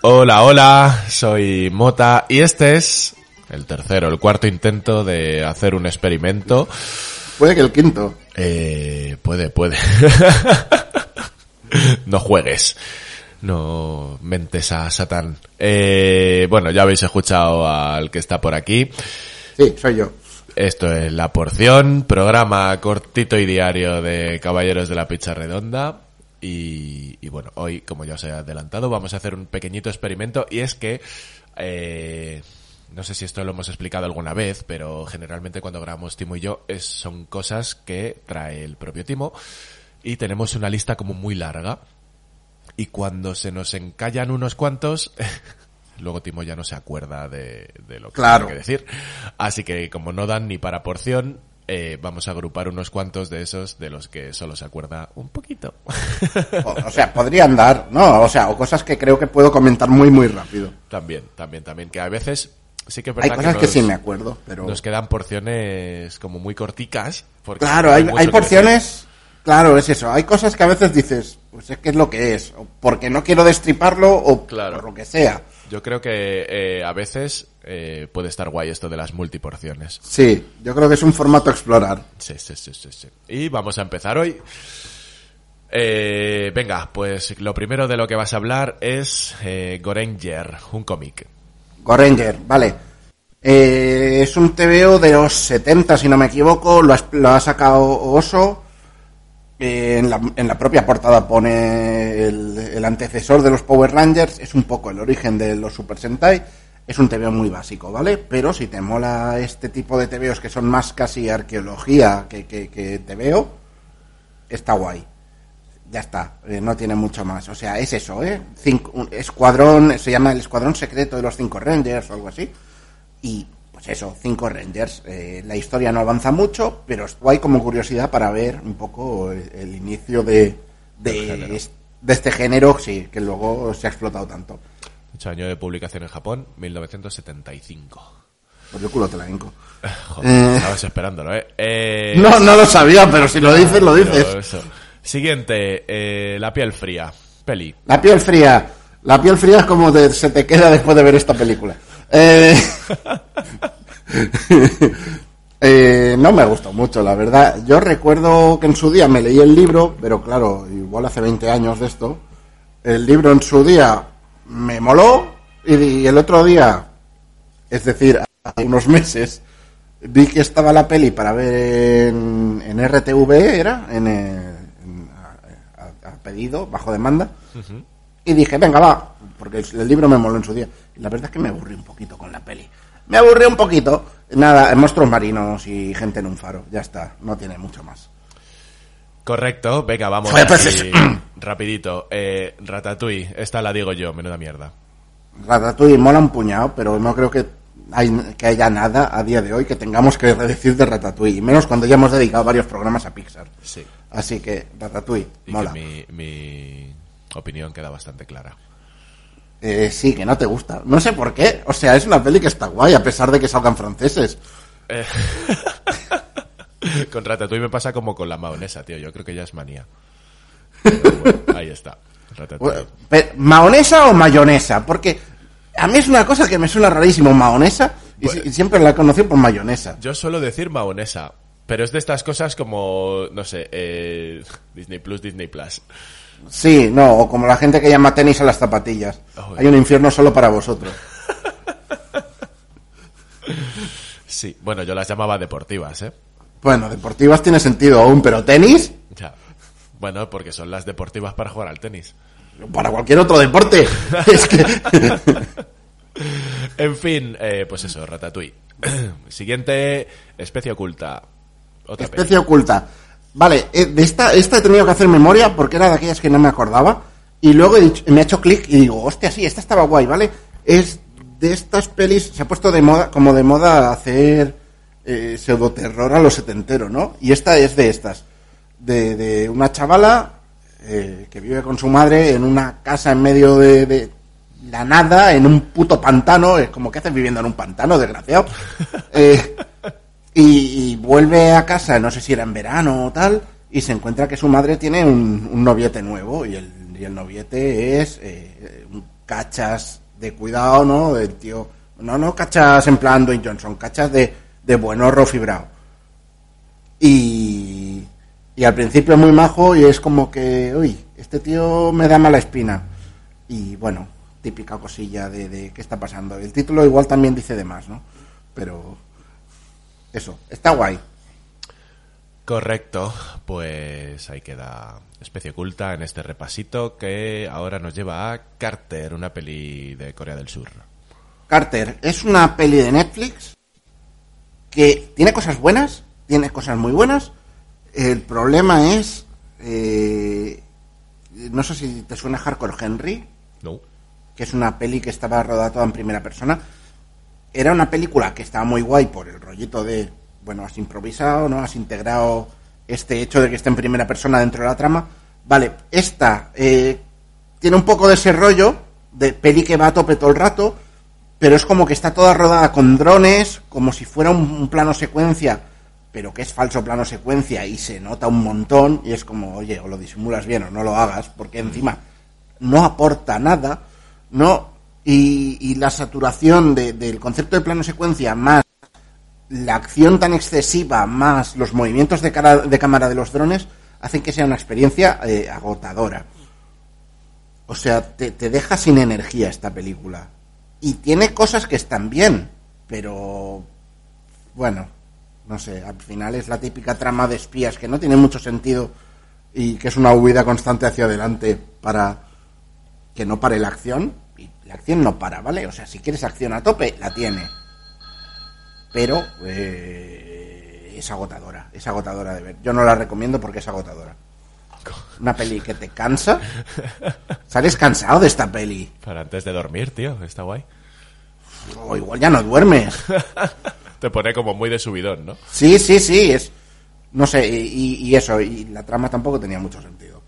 Hola, hola, soy Mota y este es el tercero, el cuarto intento de hacer un experimento. Puede que el quinto. Eh, puede, puede. no juegues. No mentes a Satán. Eh, bueno, ya habéis escuchado al que está por aquí. Sí, soy yo. Esto es La Porción, programa cortito y diario de Caballeros de la Pizza Redonda. Y, y bueno, hoy, como ya os he adelantado, vamos a hacer un pequeñito experimento. Y es que... Eh, no sé si esto lo hemos explicado alguna vez, pero generalmente cuando grabamos Timo y yo son cosas que trae el propio Timo. Y tenemos una lista como muy larga. Y cuando se nos encallan unos cuantos, luego Timo ya no se acuerda de, de lo que Claro. tiene que decir. Así que como no dan ni para porción, eh, vamos a agrupar unos cuantos de esos de los que solo se acuerda un poquito. O, o sea, podrían dar, ¿no? O sea, o cosas que creo que puedo comentar muy, muy rápido. también, también, también, que a veces sí que es Hay verdad cosas que, nos- sí me acuerdo, pero... Nos quedan porciones como muy corticas. Porque Claro, hay, hay porciones... Claro, es eso. Hay cosas que a veces dices, pues es que es lo que es. O porque no quiero destriparlo o Claro. por lo que sea. Yo creo que eh, a veces eh, puede estar guay esto de las multiporciones. Sí, yo creo que es un formato a explorar. Sí, sí, sí, sí, sí. Y vamos a empezar hoy. Eh, venga, pues lo primero de lo que vas a hablar es eh, Gorenger, un cómic. Gorenger, vale. Eh, es un TVO de los 70, si no me equivoco. Lo ha sacado Oso. Eh, en, la, en la propia portada pone el, antecesor de los Power Rangers. Es un poco el origen de los Super Sentai. Es un TVO muy básico, ¿vale? Pero si te mola este tipo de TVOs que son más casi arqueología que, que, que TVO, está guay. Ya está, eh, no tiene mucho más. O sea, es eso, ¿eh? Cinco- un escuadrón, se llama el Escuadrón Secreto de los Cinco Rangers o algo así. Y, pues eso, cinco Rangers. Eh, la historia no avanza mucho, pero es guay como curiosidad para ver un poco el, el inicio de, de, es- de este género, sí, que luego se ha explotado tanto. Hecho año de publicación en Japón, 1975. Por el culo te la hinco. Joder, Eh. estabas esperándolo, ¿eh? Eh, No, no lo sabía, pero si lo dices, lo dices. Siguiente, eh, La piel fría, peli. La piel fría. La piel fría es como te- se te queda después de ver esta película. Eh, eh, no me gustó mucho, la verdad. Yo recuerdo que en su día me leí el libro, pero claro, igual hace 20 años de esto. El libro en su día me moló y, y el otro día, es decir, hace unos meses, vi que estaba la peli para ver en, en RTV, ¿era? En, eh, en- a, a- a pedido, bajo demanda. Y dije, venga, va, porque el libro me moló en su día. Y la verdad es que me aburrí un poquito con la peli. Me aburrí un poquito. Nada, monstruos marinos y gente en un faro. Ya está, no tiene mucho más. Correcto, venga, vamos. Pues así, rapidito. Eh, Ratatouille, esta la digo yo, menuda mierda. Ratatouille mola un puñado, pero no creo que, hay, que haya nada a día de hoy que tengamos que decir de Ratatouille. Y menos cuando ya hemos dedicado varios programas a Pixar. Sí. Así que, Ratatouille, Y mola. que mi, mi opinión queda bastante clara. Eh, sí, que no te gusta. No sé por qué. O sea, es una peli que está guay, a pesar de que salgan franceses. Eh, con Ratatouille me pasa como con la maonesa, tío. Yo creo que ya es manía. Pero bueno, ahí está. Ratatouille. ¿Maonesa o mayonesa? Porque a mí es una cosa que me suena rarísimo, maonesa, y, Bueno. si- y siempre la he conocido por mayonesa. Yo suelo decir maonesa, pero es de estas cosas como, no sé, eh, Disney Plus, Disney Plus. Sí, no, o como la gente que llama tenis a las zapatillas. Oh, Hay un infierno solo para vosotros. Sí, bueno, yo las llamaba deportivas, ¿eh? Bueno, deportivas tiene sentido aún, pero tenis, Ya. Bueno, porque son las deportivas para jugar al tenis. para cualquier otro deporte. es que... En fin, eh, pues eso, Ratatouille. Siguiente, especie oculta. Otra Especie oculta. Vale, eh, de esta, esta he tenido que hacer memoria porque era de aquellas que no me acordaba. Y luego he dicho- me ha hecho clic y digo, hostia, sí, esta estaba guay, ¿vale? Es de estas pelis, se ha puesto de moda, como de moda hacer eh, pseudoterror a los setenteros, ¿no? Y esta es de estas. De, de una chavala eh, que vive con su madre en una casa en medio de, de la nada, en un puto pantano. Es como que haces viviendo en un pantano, desgraciado. Eh, y, vuelve a casa, no sé si era en verano o tal, y se encuentra que su madre tiene un, un noviete nuevo y el, y el noviete es eh, un cachas de cuidado, ¿no? Del tío, no, no cachas en plan Dwayne Johnson, cachas de, de buen horro fibrado. Y, y al principio es muy majo y es como que, uy, este tío me da mala espina. Y bueno, típica cosilla de, de qué está pasando. El título igual también dice de más, ¿no? Pero eso, está guay. Correcto, pues ahí queda especie oculta en este repasito que ahora nos lleva a Carter, una peli de Corea del Sur. Carter es una peli de Netflix que tiene cosas buenas, tiene cosas muy buenas. El problema es, eh, no sé si te suena Hardcore Henry, No. que es una peli que estaba rodada toda en primera persona. Era una película que estaba muy guay por el rollito de, bueno, has improvisado, ¿no? Has integrado este hecho de que esté en primera persona dentro de la trama. Vale, esta eh, tiene un poco de ese rollo de peli que va a tope todo el rato, pero es como que está toda rodada con drones, como si fuera un, un plano secuencia, pero que es falso plano secuencia y se nota un montón y es como, oye, o lo disimulas bien o no lo hagas, porque encima no aporta nada, no y, y la saturación de- del concepto de plano secuencia más la acción tan excesiva más los movimientos de, cara- de cámara de los drones hacen que sea una experiencia eh, agotadora. O sea, te, te deja sin energía esta película. Y tiene cosas que están bien, pero bueno, no sé, al final es la típica trama de espías que no tiene mucho sentido y que es una huida constante hacia adelante para que no pare la acción. Y la acción no para, ¿vale? O sea, si quieres acción a tope, la tiene pero eh, es agotadora, es agotadora de ver. Yo no la recomiendo porque es agotadora. Una peli que te cansa. Sales cansado de esta peli. Para antes de dormir, tío, está guay. O igual ya no duermes. Te pone como muy de subidón, ¿no? Sí, sí, sí, es... No sé, y, y eso, y la trama tampoco tenía mucho sentido.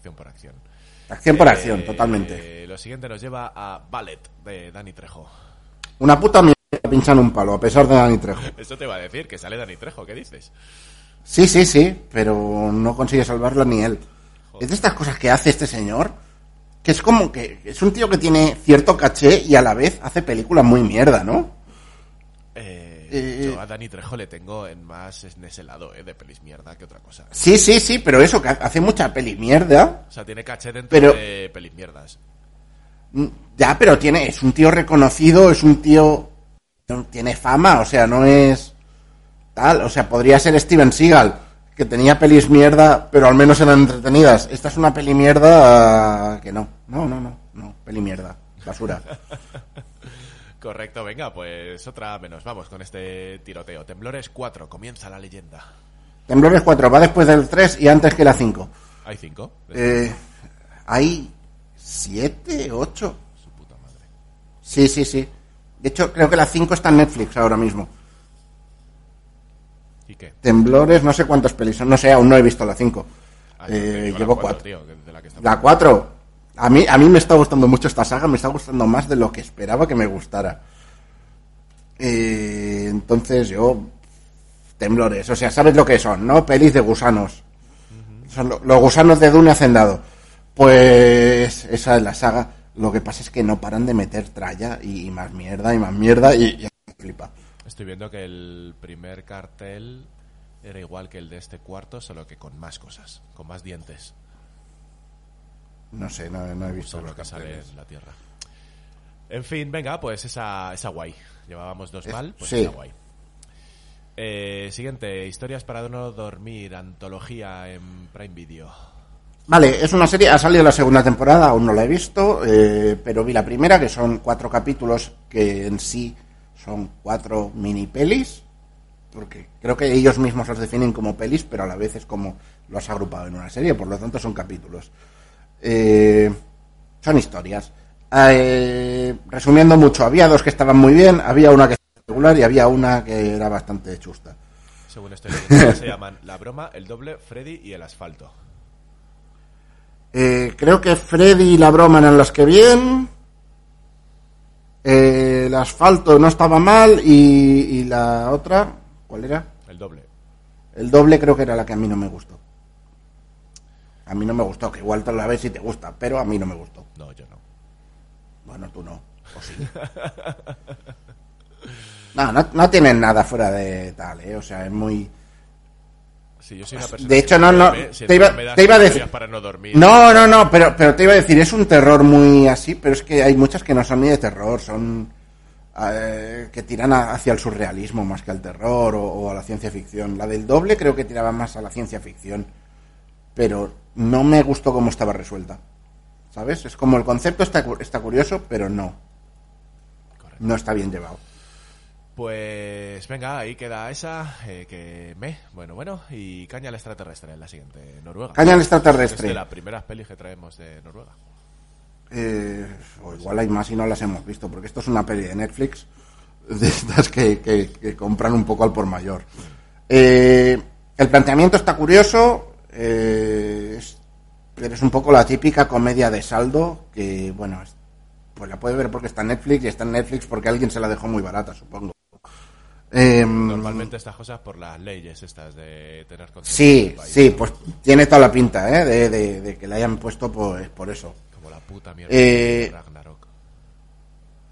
Acción por acción. Acción por Eh, acción, totalmente. Lo siguiente nos lleva a Ballet, de Dani Trejo. Una puta mierda pinchan un palo, a pesar de Dani Trejo. Eso te va a decir, que sale Dani Trejo, ¿qué dices? Sí, sí, sí, pero no consigue salvarla ni él. Es de estas cosas que hace este señor, que es como que es un tío que tiene cierto caché y a la vez hace películas muy mierda, ¿no? Eh, Eh, yo a Dani Trejo le tengo en más en ese lado, eh, de pelis mierda que otra cosa. Sí, sí, sí, pero eso, que hace mucha peli mierda. O sea, tiene caché dentro Pero- de pelis mierdas. Mm, Ya, pero tiene, es un tío reconocido, es un tío, tiene fama, o sea, no es tal, o sea, podría ser Steven Seagal, que tenía pelis mierda, pero al menos eran entretenidas. Esta es una peli mierda que no, no, no, no, no, peli mierda, basura. Correcto, venga, pues otra menos. Vamos con este tiroteo. Temblores 4, comienza la leyenda. Temblores 4 va después del 3 y antes que la 5. Hay 5. Eh, hay 7, 8. Su puta madre. Sí, sí, sí. De hecho, creo que la 5 está en Netflix ahora mismo. ¿Y qué? Temblores, no sé cuántas pelis son, no sé, aún no he visto la 5. Ah, Eh, llevo cuatro, 4. tío, que de la que estamos La 4. A mí, a mí me está gustando mucho esta saga, me está gustando más de lo que esperaba que me gustara. Eh, entonces yo... Temblores, o sea, sabes lo que son, ¿no? Pelis de gusanos. Son lo- los gusanos de Dune hacendado. Pues esa es la saga. Lo que pasa es que no paran de meter tralla y, y más mierda y más mierda y, y flipa. Estoy viendo que el primer cartel era igual que el de este cuarto, solo que con más cosas, con más dientes. No sé, no, no he visto lo que sale en la Tierra. En fin, venga, pues esa, esa guay. Llevábamos dos Eh, mal, pues sí. esa guay. Eh, siguiente, historias para no dormir, antología en Prime Video. Vale, es una serie, ha salido la segunda temporada, aún no la he visto, eh, pero vi la primera, que son cuatro capítulos que en sí son cuatro mini pelis, porque creo que ellos mismos los definen como pelis, pero a la vez es como lo has agrupado en una serie, por lo tanto son capítulos. Eh, son historias. Eh, resumiendo mucho, había dos que estaban muy bien, había una que estaba regular y había una que era bastante chusta. Según estoy leyendo, se llaman La Broma, El Doble, Freddy y El Asfalto. Eh, creo que Freddy y la broma eran las que bien. Eh, el asfalto no estaba mal y, y la otra, ¿cuál era? El Doble. El doble creo que era la que a mí no me gustó. A mí no me gustó, que igual te la ves y te gusta, pero a mí no me gustó. No, yo no. Bueno, tú no. O sí. no, no, no tienen nada fuera de tal, ¿eh? O sea, es muy... Sí, yo soy una persona De hecho, no, no, duerme, te iba- te a decir- para no dormir. No, no, no, pero, pero te iba a decir, es un terror muy así, pero es que hay muchas que no son ni de terror, son eh, que tiran a- hacia el surrealismo más que al terror o, o a la ciencia ficción. La del doble creo que tiraba más a la ciencia ficción, pero no me gustó cómo estaba resuelta. ¿Sabes? Es como el concepto está, está curioso, pero no. Correcto. No está bien llevado. Pues venga, ahí queda esa, eh, que me, bueno, bueno, y Caña al extraterrestre en la siguiente, Noruega. Caña al Es de extraterrestre. las primeras pelis que traemos de Noruega. Eh, o igual hay más y no las hemos visto, porque esto es una peli de Netflix, de estas que, que- que compran un poco al por mayor. Eh, el planteamiento está curioso, eh, pero es un poco la típica comedia de saldo, que bueno, es- pues la puede ver porque está en Netflix y está en Netflix porque alguien se la dejó muy barata, supongo. Eh, Normalmente estas cosas por las leyes estas de tener Sí, país, sí, ¿no? pues tiene toda la pinta, ¿eh? De, de- de que la hayan puesto pues, por eso. Como la puta mierda Eh, de Ragnarok.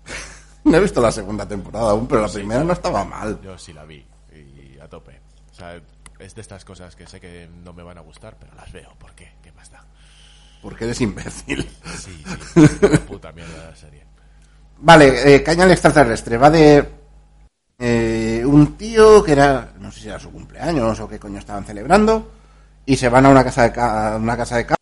No he visto la segunda temporada aún, pero la primera no estaba mal. Yo sí la vi, y a tope. O sea, es de estas cosas que sé que no me van a gustar, pero las veo. ¿Por qué? ¿Qué más da? Porque eres imbécil. Sí, sí, una puta mierda la serie. Vale, eh, Caña al extraterrestre. Va de eh, un tío que era, no sé si era su cumpleaños o qué coño estaban celebrando, y se van a una casa de ca- una casa de ca-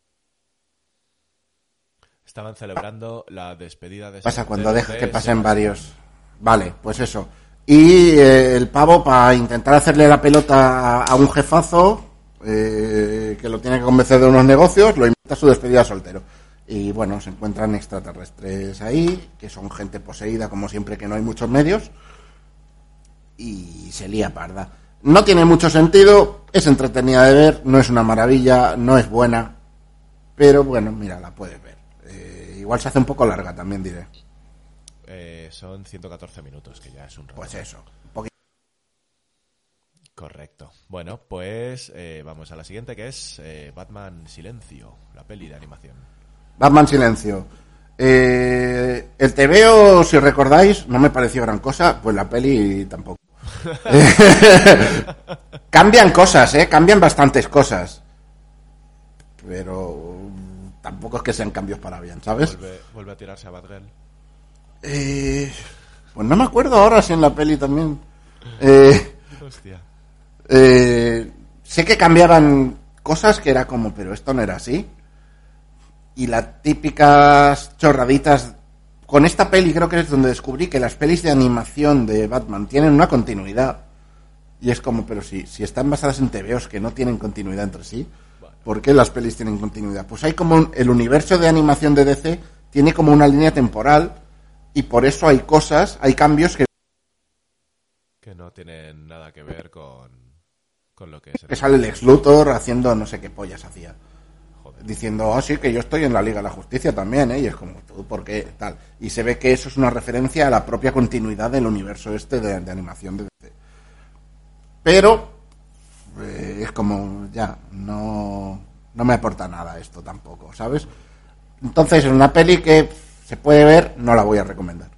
Estaban celebrando la despedida de pasa cuando dejas de que pasen varios. Vale, pues eso. Y eh, el pavo, para intentar hacerle la pelota a, a un jefazo eh, que lo tiene que convencer de unos negocios, lo invita a su despedida soltero. Y bueno, se encuentran extraterrestres ahí, que son gente poseída, como siempre que no hay muchos medios, y se lía parda. No tiene mucho sentido, es entretenida de ver, no es una maravilla, no es buena, pero bueno, mira, la puedes ver. Eh, igual se hace un poco larga, también diré. Eh, son 114 minutos, que ya es un rato. Pues eso, un poquito. Correcto. Bueno, pues eh, vamos a la siguiente, que es eh, Batman Silencio, la peli de animación. Batman Silencio. Eh, el TVO, si recordáis, no me pareció gran cosa, pues la peli tampoco. cambian cosas, ¿eh? Cambian bastantes cosas. Pero tampoco es que sean cambios para bien, ¿sabes? Vuelve, vuelve a tirarse a Batgirl. Eh, pues no me acuerdo ahora si en la peli también. Eh, Hostia. Eh, sé que cambiaban cosas que era como, pero esto no era así. Y las típicas chorraditas. Con esta peli creo que es donde descubrí que las pelis de animación de Batman tienen una continuidad. Y es como, pero si, si están basadas en TVOs que no tienen continuidad entre sí, ¿por qué las pelis tienen continuidad? Pues hay como un- el universo de animación de DC tiene como una línea temporal y por eso hay cosas, hay cambios que Que no tienen nada que ver con, con lo que es. el- que sale el ex Luthor haciendo no sé qué pollas hacía. Joder. Diciendo, ah, sí, que yo estoy en la Liga de la Justicia también, ¿eh? Y es como, tú, ¿por qué? Tal. Y se ve que eso es una referencia a la propia continuidad del universo este de, de animación de DC. Pero, eh, es como, ya, no, no me aporta nada esto tampoco, ¿sabes? Entonces, en una peli que se puede ver, no la voy a recomendar.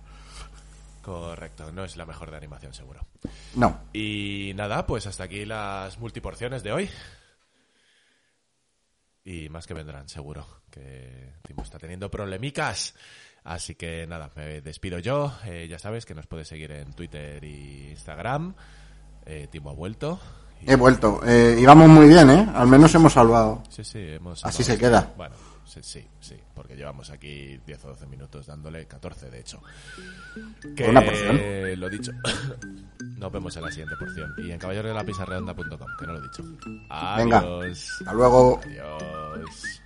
Correcto, no es la mejor de animación, seguro. No. Y nada, pues hasta aquí las multiporciones de hoy. Y más que vendrán, seguro. Que Timo está teniendo problemicas. Así que nada, me despido yo. Eh, ya sabes que nos puedes seguir en Twitter y Instagram. Eh, Timo ha vuelto. Y- He vuelto. Eh, y vamos muy bien, ¿eh? Al menos hemos salvado. Sí, sí, hemos... Así salvado se queda. Bueno, sí, sí, sí, porque llevamos aquí 10 o 12 minutos dándole 14, de hecho. Que, Una porción. Lo dicho. Nos vemos en la siguiente porción. Y en caballerodelapizarredonda.com, que no lo he dicho. Venga. Adiós. Hasta luego. Adiós.